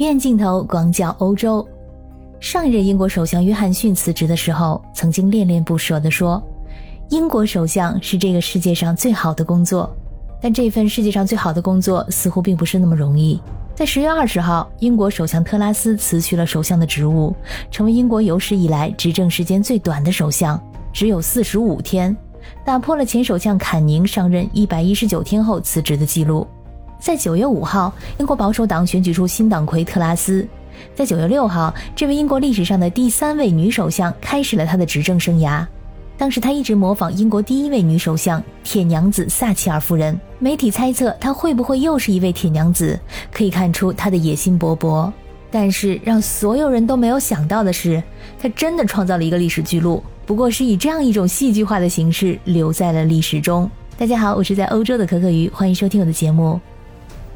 远镜头广角欧洲，上一任英国首相约翰逊辞职的时候，曾经恋恋不舍地说：“英国首相是这个世界上最好的工作。”但这份世界上最好的工作似乎并不是那么容易。在十月二十号，英国首相特拉斯辞去了首相的职务，成为英国有史以来执政时间最短的首相，只有四十五天，打破了前首相坎宁上任一百一十九天后辞职的记录。在九月五号，英国保守党选举出新党魁特拉斯。在九月六号，这位英国历史上的第三位女首相开始了她的执政生涯。当时她一直模仿英国第一位女首相铁娘子撒切尔夫人。媒体猜测她会不会又是一位铁娘子，可以看出她的野心勃勃。但是让所有人都没有想到的是，她真的创造了一个历史记录，不过是以这样一种戏剧化的形式留在了历史中。大家好，我是在欧洲的可可鱼，欢迎收听我的节目。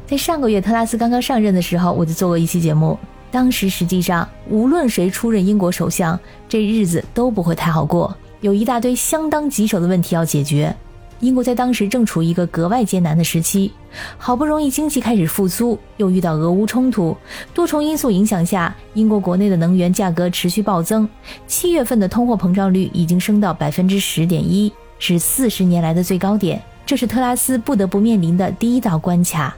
在上个月特拉斯刚刚上任的时候，我就做过一期节目。当时实际上，无论谁出任英国首相，这日子都不会太好过，有一大堆相当棘手的问题要解决。英国在当时正处于一个格外艰难的时期，好不容易经济开始复苏，又遇到俄乌冲突，多重因素影响下，英国国内的能源价格持续暴增。七月份的通货膨胀率已经升到百分之十点一，是四十年来的最高点。这是特拉斯不得不面临的第一道关卡。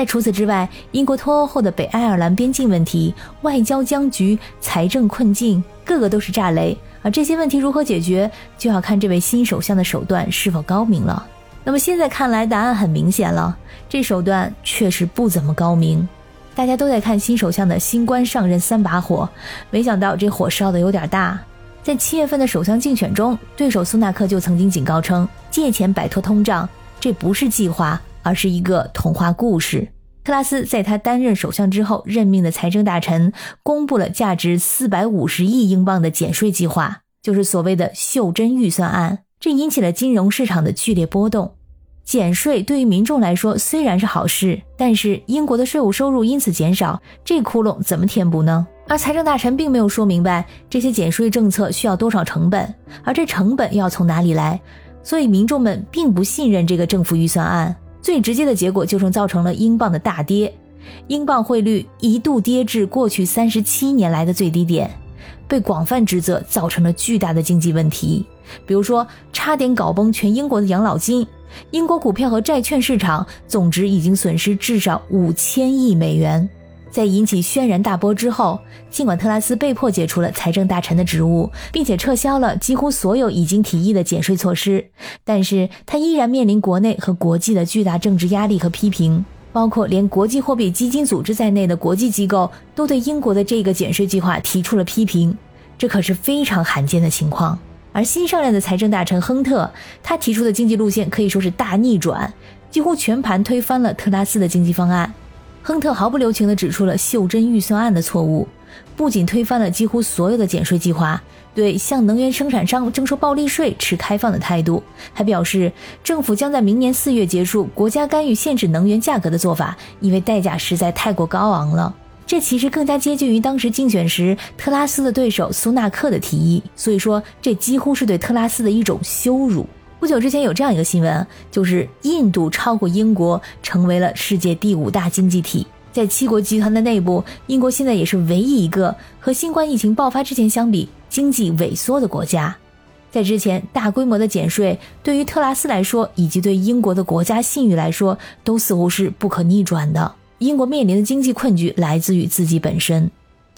在除此之外，英国脱欧后的北爱尔兰边境问题、外交僵局、财政困境，个个都是炸雷。而这些问题如何解决，就要看这位新首相的手段是否高明了。那么现在看来，答案很明显了，这手段确实不怎么高明。大家都在看新首相的新官上任三把火，没想到这火烧的有点大。在七月份的首相竞选中，对手苏纳克就曾经警告称，借钱摆脱通胀，这不是计划。而是一个童话故事。特拉斯在他担任首相之后任命的财政大臣公布了价值四百五十亿英镑的减税计划，就是所谓的“袖珍预算案”。这引起了金融市场的剧烈波动。减税对于民众来说虽然是好事，但是英国的税务收入因此减少，这窟窿怎么填补呢？而财政大臣并没有说明白这些减税政策需要多少成本，而这成本要从哪里来，所以民众们并不信任这个政府预算案。最直接的结果就是造成了英镑的大跌，英镑汇率一度跌至过去三十七年来的最低点，被广泛指责造成了巨大的经济问题，比如说差点搞崩全英国的养老金，英国股票和债券市场总值已经损失至少五千亿美元。在引起轩然大波之后，尽管特拉斯被迫解除了财政大臣的职务，并且撤销了几乎所有已经提议的减税措施，但是他依然面临国内和国际的巨大政治压力和批评，包括连国际货币基金组织在内的国际机构都对英国的这个减税计划提出了批评，这可是非常罕见的情况。而新上任的财政大臣亨特，他提出的经济路线可以说是大逆转，几乎全盘推翻了特拉斯的经济方案。亨特毫不留情地指出了袖珍预算案的错误，不仅推翻了几乎所有的减税计划，对向能源生产商征收暴利税持开放的态度，还表示政府将在明年四月结束国家干预限制能源价格的做法，因为代价实在太过高昂了。这其实更加接近于当时竞选时特拉斯的对手苏纳克的提议，所以说这几乎是对特拉斯的一种羞辱。不久之前有这样一个新闻，就是印度超过英国，成为了世界第五大经济体。在七国集团的内部，英国现在也是唯一一个和新冠疫情爆发之前相比经济萎缩的国家。在之前，大规模的减税对于特拉斯来说，以及对英国的国家信誉来说，都似乎是不可逆转的。英国面临的经济困局来自于自己本身。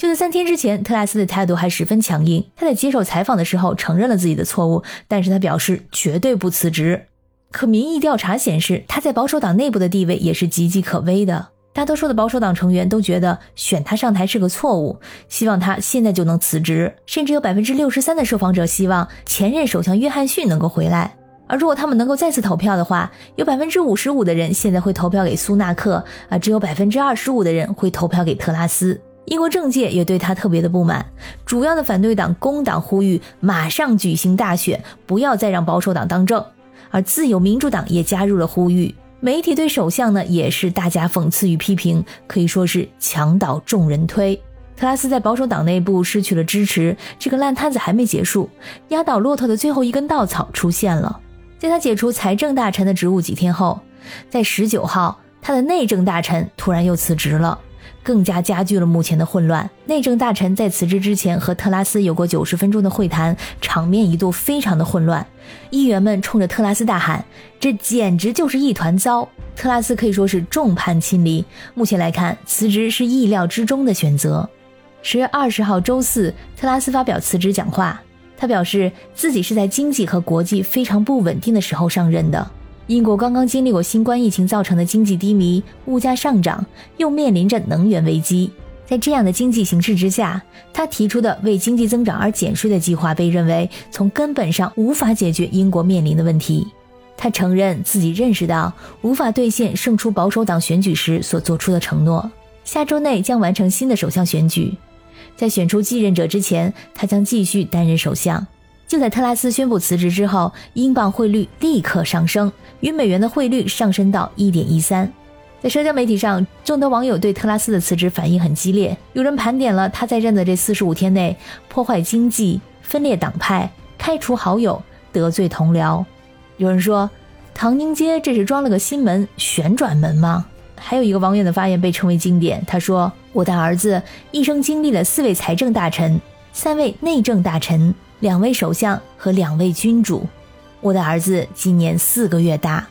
就在三天之前，特拉斯的态度还十分强硬。他在接受采访的时候承认了自己的错误，但是他表示绝对不辞职。可民意调查显示，他在保守党内部的地位也是岌岌可危的。大多数的保守党成员都觉得选他上台是个错误，希望他现在就能辞职。甚至有百分之六十三的受访者希望前任首相约翰逊能够回来。而如果他们能够再次投票的话，有百分之五十五的人现在会投票给苏纳克，而只有百分之二十五的人会投票给特拉斯。英国政界也对他特别的不满，主要的反对党工党呼吁马上举行大选，不要再让保守党当政，而自由民主党也加入了呼吁。媒体对首相呢也是大加讽刺与批评，可以说是墙倒众人推。特拉斯在保守党内部失去了支持，这个烂摊子还没结束，压倒骆驼的最后一根稻草出现了。在他解除财政大臣的职务几天后，在十九号，他的内政大臣突然又辞职了。更加加剧了目前的混乱。内政大臣在辞职之前和特拉斯有过九十分钟的会谈，场面一度非常的混乱。议员们冲着特拉斯大喊：“这简直就是一团糟！”特拉斯可以说是众叛亲离。目前来看，辞职是意料之中的选择。十月二十号周四，特拉斯发表辞职讲话。他表示自己是在经济和国际非常不稳定的时候上任的。英国刚刚经历过新冠疫情造成的经济低迷，物价上涨，又面临着能源危机。在这样的经济形势之下，他提出的为经济增长而减税的计划被认为从根本上无法解决英国面临的问题。他承认自己认识到无法兑现胜出保守党选举时所做出的承诺，下周内将完成新的首相选举。在选出继任者之前，他将继续担任首相。就在特拉斯宣布辞职之后，英镑汇率立刻上升，与美元的汇率上升到一点一三。在社交媒体上，众多网友对特拉斯的辞职反应很激烈。有人盘点了他在任的这四十五天内破坏经济、分裂党派、开除好友、得罪同僚。有人说，唐宁街这是装了个新门——旋转门吗？还有一个网友的发言被称为经典，他说：“我的儿子一生经历了四位财政大臣、三位内政大臣。”两位首相和两位君主，我的儿子今年四个月大。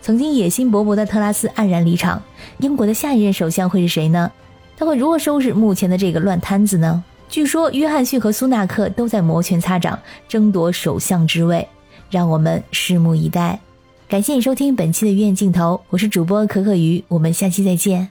曾经野心勃勃的特拉斯黯然离场，英国的下一任首相会是谁呢？他会如何收拾目前的这个乱摊子呢？据说约翰逊和苏纳克都在摩拳擦掌，争夺首相之位，让我们拭目以待。感谢你收听本期的鱼眼镜头，我是主播可可鱼，我们下期再见。